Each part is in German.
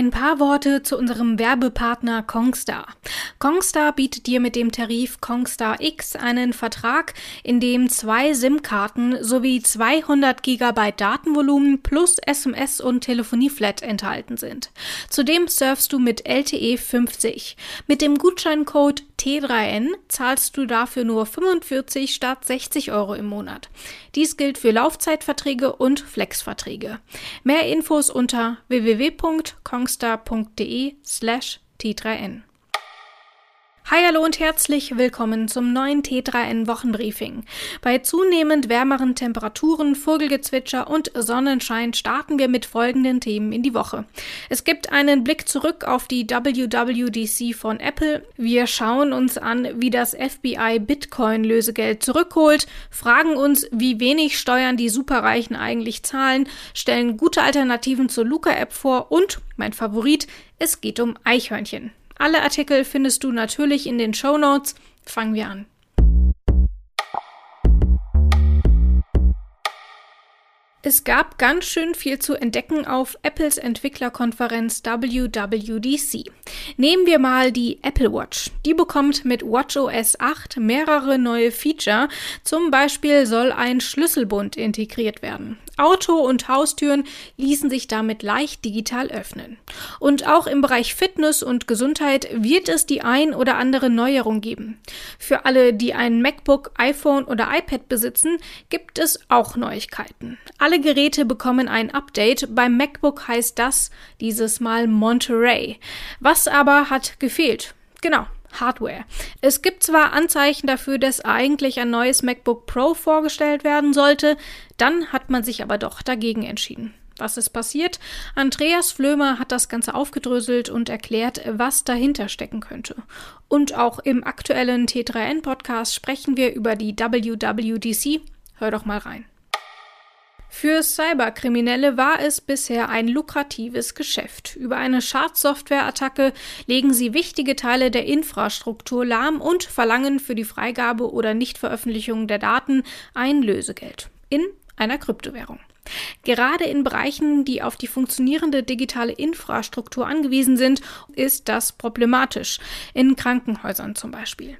ein paar Worte zu unserem Werbepartner Kongstar. Kongstar bietet dir mit dem Tarif Kongstar X einen Vertrag, in dem zwei SIM-Karten sowie 200 GB Datenvolumen plus SMS und Telefonieflat enthalten sind. Zudem surfst du mit LTE 50. Mit dem Gutscheincode T3N zahlst du dafür nur 45 statt 60 Euro im Monat. Dies gilt für Laufzeitverträge und Flexverträge. Mehr Infos unter www.kongstar kongstar.de slash T3N. Hi, hallo und herzlich willkommen zum neuen T3N Wochenbriefing. Bei zunehmend wärmeren Temperaturen, Vogelgezwitscher und Sonnenschein starten wir mit folgenden Themen in die Woche. Es gibt einen Blick zurück auf die WWDC von Apple. Wir schauen uns an, wie das FBI Bitcoin Lösegeld zurückholt, fragen uns, wie wenig Steuern die Superreichen eigentlich zahlen, stellen gute Alternativen zur Luca App vor und, mein Favorit, es geht um Eichhörnchen. Alle Artikel findest du natürlich in den Show Notes. Fangen wir an. Es gab ganz schön viel zu entdecken auf Apples Entwicklerkonferenz WWDC. Nehmen wir mal die Apple Watch. Die bekommt mit WatchOS 8 mehrere neue Feature. Zum Beispiel soll ein Schlüsselbund integriert werden. Auto und Haustüren ließen sich damit leicht digital öffnen. Und auch im Bereich Fitness und Gesundheit wird es die ein oder andere Neuerung geben. Für alle, die ein MacBook, iPhone oder iPad besitzen, gibt es auch Neuigkeiten. Geräte bekommen ein Update. Beim MacBook heißt das dieses Mal Monterey. Was aber hat gefehlt? Genau, Hardware. Es gibt zwar Anzeichen dafür, dass eigentlich ein neues MacBook Pro vorgestellt werden sollte, dann hat man sich aber doch dagegen entschieden. Was ist passiert? Andreas Flömer hat das Ganze aufgedröselt und erklärt, was dahinter stecken könnte. Und auch im aktuellen T3N-Podcast sprechen wir über die WWDC. Hör doch mal rein. Für Cyberkriminelle war es bisher ein lukratives Geschäft. Über eine Schadsoftware-Attacke legen sie wichtige Teile der Infrastruktur lahm und verlangen für die Freigabe oder Nichtveröffentlichung der Daten ein Lösegeld in einer Kryptowährung. Gerade in Bereichen, die auf die funktionierende digitale Infrastruktur angewiesen sind, ist das problematisch. In Krankenhäusern zum Beispiel.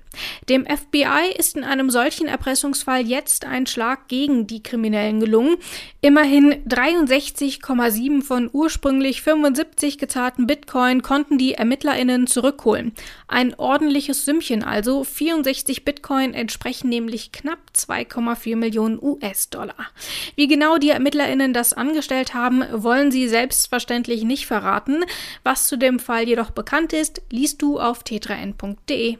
Dem FBI ist in einem solchen Erpressungsfall jetzt ein Schlag gegen die Kriminellen gelungen. Immerhin 63,7 von ursprünglich 75 gezahlten Bitcoin konnten die ErmittlerInnen zurückholen. Ein ordentliches Sümmchen also. 64 Bitcoin entsprechen nämlich knapp 2,4 Millionen US-Dollar. Wie genau die Ermittler ErmittlerInnen das angestellt haben, wollen sie selbstverständlich nicht verraten. Was zu dem Fall jedoch bekannt ist, liest du auf t3n.de.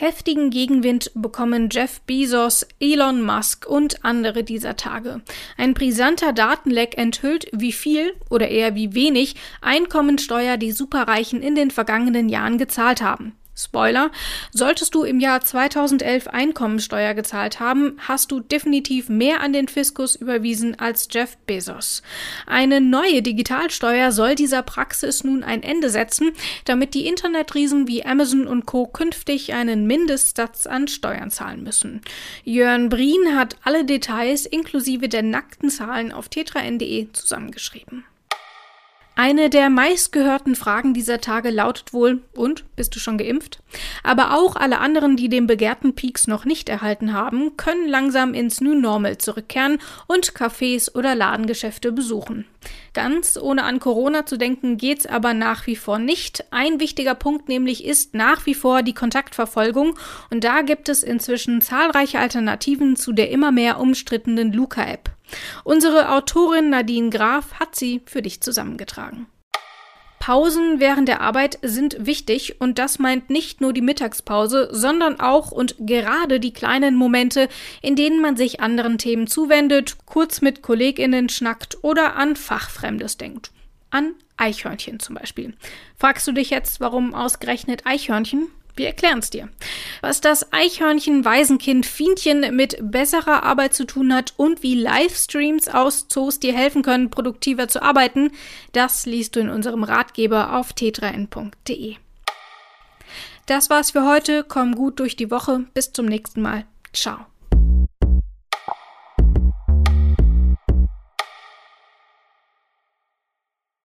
Heftigen Gegenwind bekommen Jeff Bezos, Elon Musk und andere dieser Tage. Ein brisanter Datenleck enthüllt, wie viel oder eher wie wenig Einkommensteuer die Superreichen in den vergangenen Jahren gezahlt haben. Spoiler, solltest du im Jahr 2011 Einkommensteuer gezahlt haben, hast du definitiv mehr an den Fiskus überwiesen als Jeff Bezos. Eine neue Digitalsteuer soll dieser Praxis nun ein Ende setzen, damit die Internetriesen wie Amazon und Co. künftig einen Mindestsatz an Steuern zahlen müssen. Jörn Brien hat alle Details inklusive der nackten Zahlen auf tetra.de zusammengeschrieben. Eine der meistgehörten Fragen dieser Tage lautet wohl, und bist du schon geimpft? Aber auch alle anderen, die den begehrten Peaks noch nicht erhalten haben, können langsam ins New Normal zurückkehren und Cafés oder Ladengeschäfte besuchen. Ganz ohne an Corona zu denken geht's aber nach wie vor nicht. Ein wichtiger Punkt nämlich ist nach wie vor die Kontaktverfolgung und da gibt es inzwischen zahlreiche Alternativen zu der immer mehr umstrittenen Luca-App. Unsere Autorin Nadine Graf hat sie für dich zusammengetragen. Pausen während der Arbeit sind wichtig und das meint nicht nur die Mittagspause, sondern auch und gerade die kleinen Momente, in denen man sich anderen Themen zuwendet, kurz mit Kolleginnen schnackt oder an Fachfremdes denkt. An Eichhörnchen zum Beispiel. Fragst du dich jetzt, warum ausgerechnet Eichhörnchen? Wir erklären es dir. Was das Eichhörnchen-Waisenkind Fienchen mit besserer Arbeit zu tun hat und wie Livestreams aus Zoos dir helfen können, produktiver zu arbeiten, das liest du in unserem Ratgeber auf t3n.de. Das war's für heute. Komm gut durch die Woche. Bis zum nächsten Mal. Ciao.